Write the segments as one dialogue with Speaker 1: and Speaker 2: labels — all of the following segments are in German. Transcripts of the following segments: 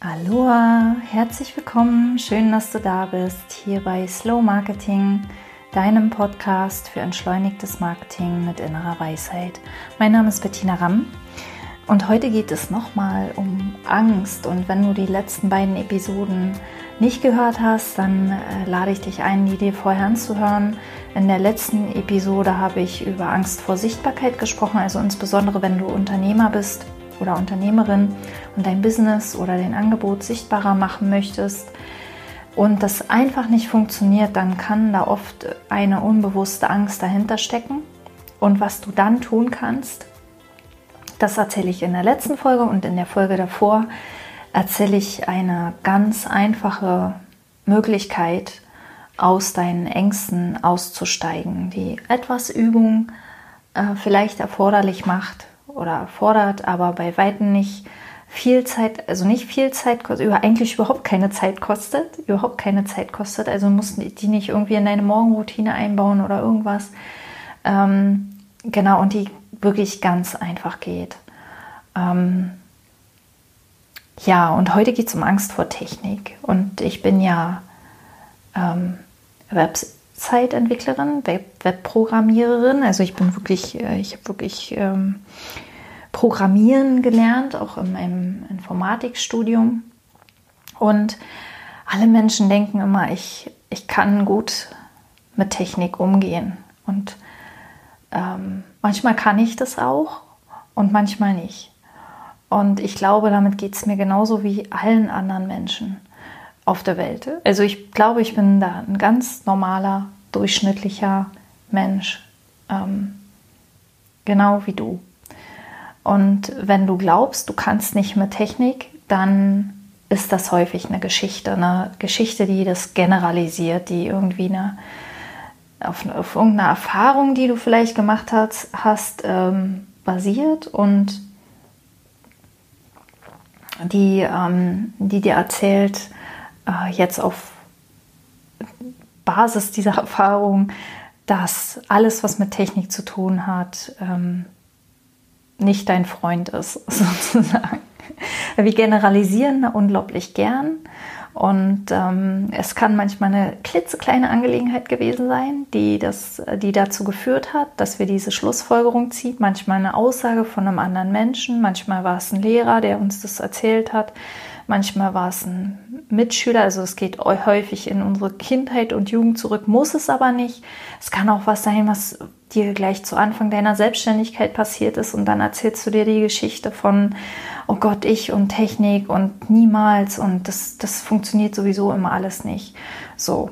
Speaker 1: Aloha, herzlich willkommen, schön, dass du da bist, hier bei Slow Marketing, deinem Podcast für entschleunigtes Marketing mit innerer Weisheit. Mein Name ist Bettina Ramm und heute geht es nochmal um Angst und wenn du die letzten beiden Episoden nicht gehört hast, dann äh, lade ich dich ein, die dir vorher anzuhören. In der letzten Episode habe ich über Angst vor Sichtbarkeit gesprochen, also insbesondere wenn du Unternehmer bist oder Unternehmerin und dein Business oder dein Angebot sichtbarer machen möchtest und das einfach nicht funktioniert, dann kann da oft eine unbewusste Angst dahinter stecken. Und was du dann tun kannst, das erzähle ich in der letzten Folge und in der Folge davor erzähle ich eine ganz einfache Möglichkeit, aus deinen Ängsten auszusteigen, die etwas Übung äh, vielleicht erforderlich macht, oder erfordert, aber bei weitem nicht viel Zeit, also nicht viel Zeit kostet, eigentlich überhaupt keine Zeit kostet, überhaupt keine Zeit kostet. Also mussten die nicht irgendwie in deine Morgenroutine einbauen oder irgendwas. Ähm, genau, und die wirklich ganz einfach geht. Ähm, ja, und heute geht es um Angst vor Technik. Und ich bin ja ähm, Website-Entwicklerin, Web Webprogrammiererin. Also ich bin wirklich, äh, ich habe wirklich ähm, Programmieren gelernt, auch in meinem Informatikstudium. Und alle Menschen denken immer, ich, ich kann gut mit Technik umgehen. Und ähm, manchmal kann ich das auch und manchmal nicht. Und ich glaube, damit geht es mir genauso wie allen anderen Menschen auf der Welt. Also ich glaube, ich bin da ein ganz normaler, durchschnittlicher Mensch. Ähm, genau wie du. Und wenn du glaubst, du kannst nicht mit Technik, dann ist das häufig eine Geschichte, eine Geschichte, die das generalisiert, die irgendwie eine, auf, auf irgendeiner Erfahrung, die du vielleicht gemacht hast, hast ähm, basiert und die, ähm, die dir erzählt, äh, jetzt auf Basis dieser Erfahrung, dass alles, was mit Technik zu tun hat, ähm, nicht dein Freund ist, sozusagen. Wir generalisieren unglaublich gern und ähm, es kann manchmal eine klitzekleine Angelegenheit gewesen sein, die, das, die dazu geführt hat, dass wir diese Schlussfolgerung ziehen. Manchmal eine Aussage von einem anderen Menschen, manchmal war es ein Lehrer, der uns das erzählt hat, manchmal war es ein Mitschüler. Also es geht häufig in unsere Kindheit und Jugend zurück, muss es aber nicht. Es kann auch was sein, was dir gleich zu Anfang deiner Selbstständigkeit passiert ist und dann erzählst du dir die Geschichte von, oh Gott, ich und Technik und niemals und das, das funktioniert sowieso immer alles nicht. So,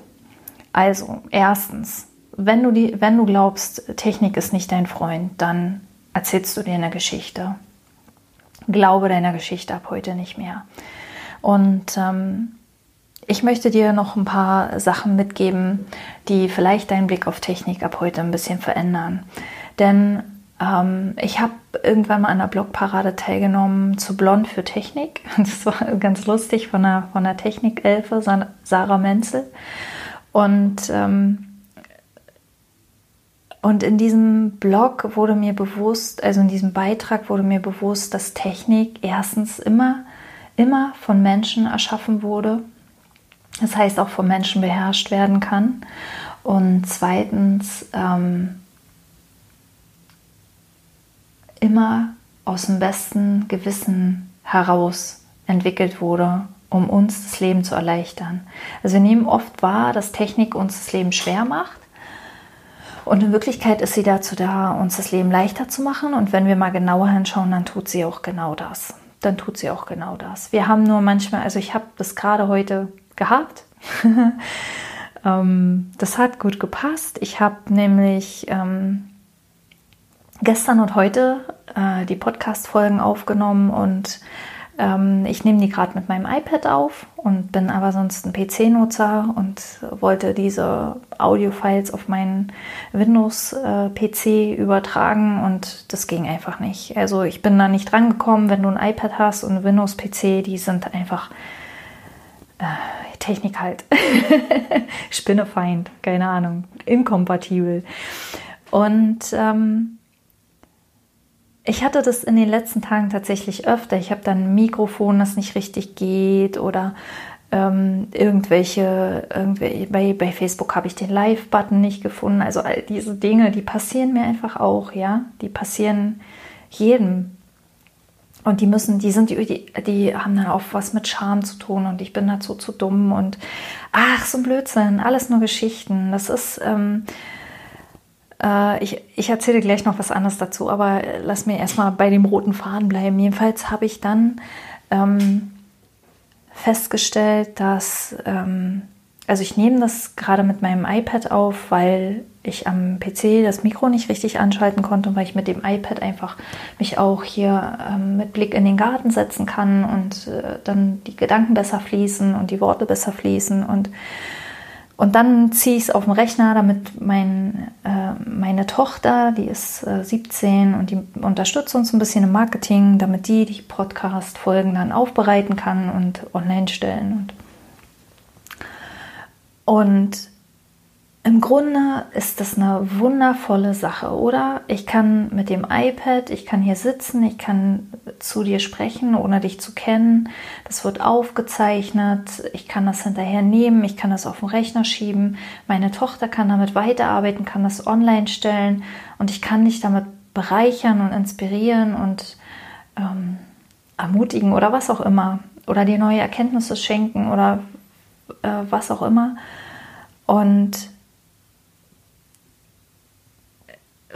Speaker 1: also erstens, wenn du, die, wenn du glaubst, Technik ist nicht dein Freund, dann erzählst du dir eine Geschichte. Glaube deiner Geschichte ab heute nicht mehr. Und ähm, ich möchte dir noch ein paar Sachen mitgeben, die vielleicht deinen Blick auf Technik ab heute ein bisschen verändern. Denn ähm, ich habe irgendwann mal an der Blogparade teilgenommen zu Blond für Technik. Das war ganz lustig von der, von der Technikelfe, Sarah Menzel. Und, ähm, und in diesem Blog wurde mir bewusst, also in diesem Beitrag wurde mir bewusst, dass Technik erstens immer, immer von Menschen erschaffen wurde das heißt auch vom Menschen beherrscht werden kann. Und zweitens ähm, immer aus dem besten Gewissen heraus entwickelt wurde, um uns das Leben zu erleichtern. Also wir nehmen oft wahr, dass Technik uns das Leben schwer macht. Und in Wirklichkeit ist sie dazu da, uns das Leben leichter zu machen. Und wenn wir mal genauer hinschauen, dann tut sie auch genau das. Dann tut sie auch genau das. Wir haben nur manchmal, also ich habe das gerade heute gehabt. ähm, das hat gut gepasst. Ich habe nämlich ähm, gestern und heute äh, die Podcast-Folgen aufgenommen und ähm, ich nehme die gerade mit meinem iPad auf und bin aber sonst ein PC-Nutzer und wollte diese Audio-Files auf meinen Windows-PC äh, übertragen und das ging einfach nicht. Also ich bin da nicht drangekommen, wenn du ein iPad hast und Windows-PC, die sind einfach äh, Technik halt. Spinnefeind, keine Ahnung, inkompatibel. Und ähm, ich hatte das in den letzten Tagen tatsächlich öfter. Ich habe dann ein Mikrofon, das nicht richtig geht oder ähm, irgendwelche, irgendwelche bei, bei Facebook habe ich den Live-Button nicht gefunden. Also all diese Dinge, die passieren mir einfach auch, ja. Die passieren jedem. Und die müssen, die sind, die, die haben dann auch was mit Charme zu tun und ich bin dazu zu dumm und ach, so ein Blödsinn, alles nur Geschichten. Das ist, ähm, äh, ich, ich erzähle gleich noch was anderes dazu, aber lass mir erstmal bei dem roten Faden bleiben. Jedenfalls habe ich dann ähm, festgestellt, dass, ähm, also ich nehme das gerade mit meinem iPad auf, weil ich am PC das Mikro nicht richtig anschalten konnte und weil ich mit dem iPad einfach mich auch hier ähm, mit Blick in den Garten setzen kann und äh, dann die Gedanken besser fließen und die Worte besser fließen und und dann ziehe ich es auf den Rechner, damit mein, äh, meine Tochter, die ist äh, 17 und die unterstützt uns ein bisschen im Marketing, damit die die Podcast-Folgen dann aufbereiten kann und online stellen. Und, und im Grunde ist das eine wundervolle Sache, oder? Ich kann mit dem iPad, ich kann hier sitzen, ich kann zu dir sprechen, ohne dich zu kennen. Das wird aufgezeichnet, ich kann das hinterher nehmen, ich kann das auf den Rechner schieben. Meine Tochter kann damit weiterarbeiten, kann das online stellen und ich kann dich damit bereichern und inspirieren und ähm, ermutigen oder was auch immer. Oder dir neue Erkenntnisse schenken oder äh, was auch immer. Und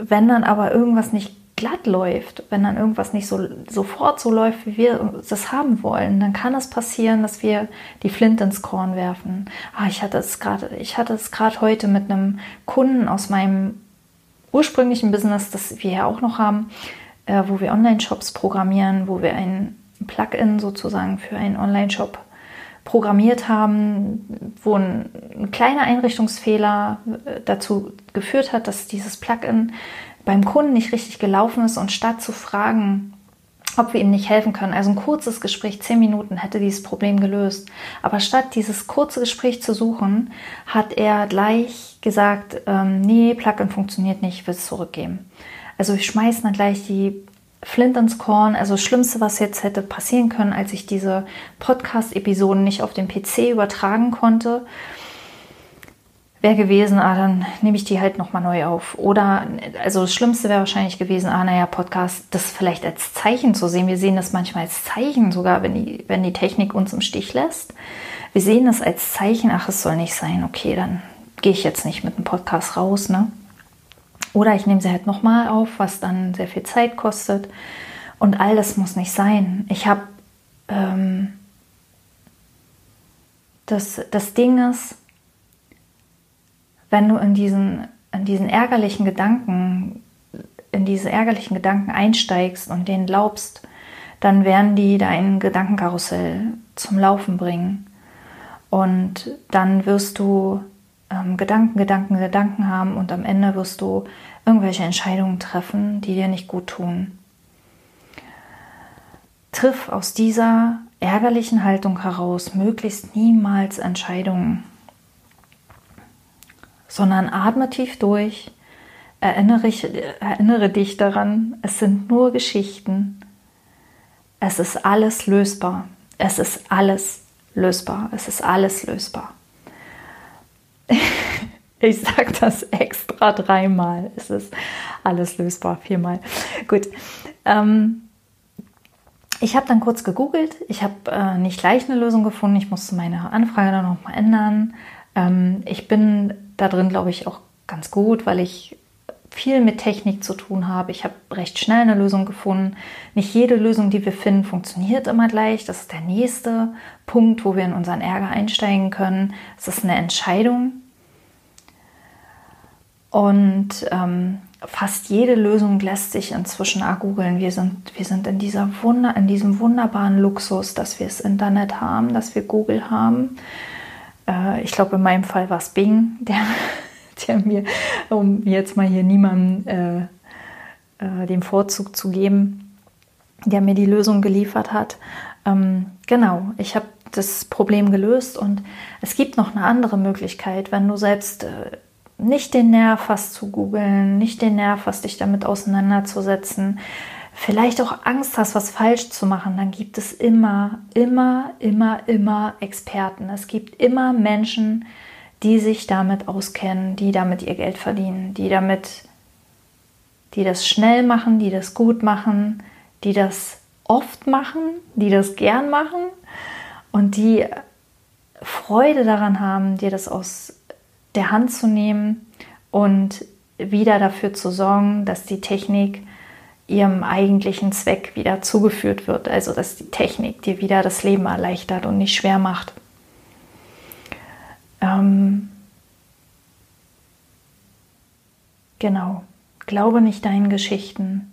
Speaker 1: wenn dann aber irgendwas nicht glatt läuft, wenn dann irgendwas nicht so sofort so läuft, wie wir das haben wollen, dann kann es passieren, dass wir die Flint ins Korn werfen. Ah, ich hatte es gerade, ich hatte es gerade heute mit einem Kunden aus meinem ursprünglichen Business, das wir ja auch noch haben, äh, wo wir Online-Shops programmieren, wo wir ein Plugin sozusagen für einen Online-Shop programmiert haben, wo ein, ein kleiner Einrichtungsfehler äh, dazu geführt hat, dass dieses Plugin beim Kunden nicht richtig gelaufen ist und statt zu fragen, ob wir ihm nicht helfen können. Also ein kurzes Gespräch, zehn Minuten, hätte dieses Problem gelöst. Aber statt dieses kurze Gespräch zu suchen, hat er gleich gesagt, ähm, nee, Plugin funktioniert nicht, ich will es zurückgeben. Also wir schmeißen dann gleich die Flint ins Korn. Also das Schlimmste, was jetzt hätte passieren können, als ich diese Podcast-Episoden nicht auf dem PC übertragen konnte, wäre gewesen, ah, dann nehme ich die halt nochmal neu auf. Oder, also das Schlimmste wäre wahrscheinlich gewesen, ah, naja, Podcast, das vielleicht als Zeichen zu sehen. Wir sehen das manchmal als Zeichen, sogar wenn die, wenn die Technik uns im Stich lässt. Wir sehen das als Zeichen, ach, es soll nicht sein, okay, dann gehe ich jetzt nicht mit dem Podcast raus, ne? Oder ich nehme sie halt nochmal auf, was dann sehr viel Zeit kostet. Und all das muss nicht sein. Ich habe ähm, das, das Ding ist, wenn du in diesen, in diesen ärgerlichen Gedanken, in diese ärgerlichen Gedanken einsteigst und denen glaubst, dann werden die dein Gedankenkarussell zum Laufen bringen. Und dann wirst du ähm, Gedanken, Gedanken, Gedanken haben und am Ende wirst du irgendwelche Entscheidungen treffen, die dir nicht gut tun. Triff aus dieser ärgerlichen Haltung heraus möglichst niemals Entscheidungen, sondern atme tief durch, erinnere, erinnere dich daran, es sind nur Geschichten, es ist alles lösbar, es ist alles lösbar, es ist alles lösbar. Ich sage das extra dreimal. Es ist alles lösbar, viermal. Gut. Ähm, ich habe dann kurz gegoogelt. Ich habe äh, nicht gleich eine Lösung gefunden. Ich musste meine Anfrage dann nochmal ändern. Ähm, ich bin da drin, glaube ich, auch ganz gut, weil ich viel mit Technik zu tun habe. Ich habe recht schnell eine Lösung gefunden. Nicht jede Lösung, die wir finden, funktioniert immer gleich. Das ist der nächste Punkt, wo wir in unseren Ärger einsteigen können. Es ist eine Entscheidung, und ähm, fast jede Lösung lässt sich inzwischen googeln. Wir sind, wir sind in, dieser Wunder, in diesem wunderbaren Luxus, dass wir das Internet haben, dass wir Google haben. Äh, ich glaube, in meinem Fall war es Bing, der, der mir, um jetzt mal hier niemandem äh, äh, den Vorzug zu geben, der mir die Lösung geliefert hat. Ähm, genau, ich habe das Problem gelöst und es gibt noch eine andere Möglichkeit, wenn du selbst äh, nicht den Nerv hast zu googeln, nicht den Nerv hast, dich damit auseinanderzusetzen. vielleicht auch Angst hast, was falsch zu machen, dann gibt es immer, immer, immer, immer Experten. Es gibt immer Menschen, die sich damit auskennen, die damit ihr Geld verdienen, die damit, die das schnell machen, die das gut machen, die das oft machen, die das gern machen und die Freude daran haben, dir das aus der Hand zu nehmen und wieder dafür zu sorgen, dass die Technik ihrem eigentlichen Zweck wieder zugeführt wird. Also dass die Technik dir wieder das Leben erleichtert und nicht schwer macht. Ähm genau. Glaube nicht deinen Geschichten.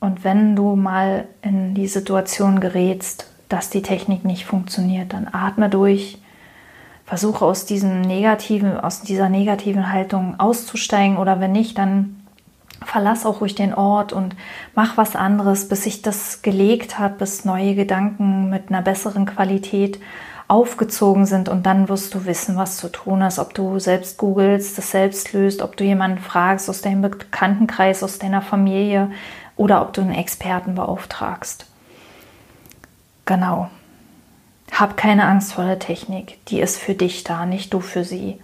Speaker 1: Und wenn du mal in die Situation gerätst, dass die Technik nicht funktioniert, dann atme durch, versuche aus diesem negativen, aus dieser negativen Haltung auszusteigen oder wenn nicht, dann verlass auch ruhig den Ort und mach was anderes, bis sich das gelegt hat, bis neue Gedanken mit einer besseren Qualität aufgezogen sind und dann wirst du wissen, was zu tun ist, ob du selbst googelst, das selbst löst, ob du jemanden fragst aus deinem Bekanntenkreis, aus deiner Familie oder ob du einen Experten beauftragst. Genau. Hab keine Angst vor der Technik. Die ist für dich da, nicht du für sie.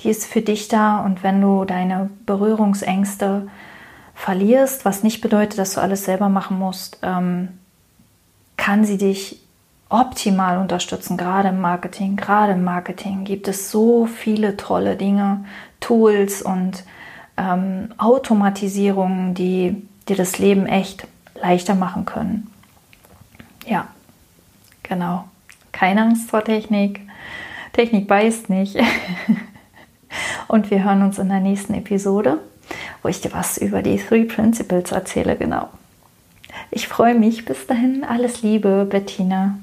Speaker 1: Die ist für dich da und wenn du deine Berührungsängste verlierst, was nicht bedeutet, dass du alles selber machen musst, ähm, kann sie dich optimal unterstützen, gerade im Marketing. Gerade im Marketing gibt es so viele tolle Dinge, Tools und ähm, Automatisierungen, die dir das Leben echt leichter machen können. Ja, genau. Keine Angst vor Technik. Technik beißt nicht. Und wir hören uns in der nächsten Episode, wo ich dir was über die Three Principles erzähle, genau. Ich freue mich. Bis dahin, alles Liebe, Bettina.